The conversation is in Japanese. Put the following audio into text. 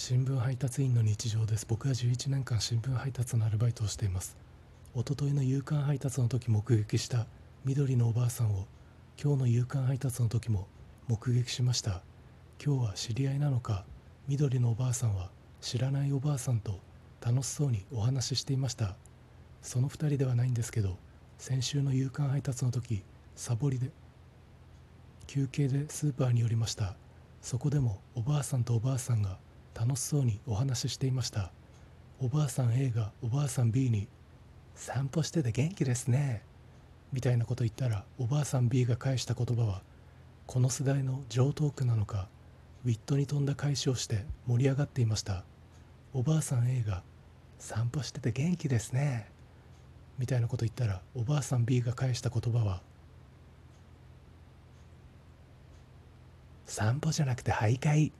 新聞配達員の日常です。僕は11年間新聞配達のアルバイトをしています。一昨日の夕刊配達の時目撃した緑のおばあさんを今日の夕刊配達の時も目撃しました。今日は知り合いなのか緑のおばあさんは知らないおばあさんと楽しそうにお話ししていました。その2人ではないんですけど先週の夕刊配達の時サボりで休憩でスーパーに寄りました。そこでもおばあさんとおばあさんが楽しそうにお話ししていました。おばあさん A がおばあさん B に「散歩してて元気ですね」みたいなこと言ったらおばあさん B が返した言葉はこの世代の上等句なのかウィットに富んだ返しをして盛り上がっていました。おばあさん A が「散歩してて元気ですね」みたいなこと言ったらおばあさん B が返した言葉は「散歩じゃなくて徘徊」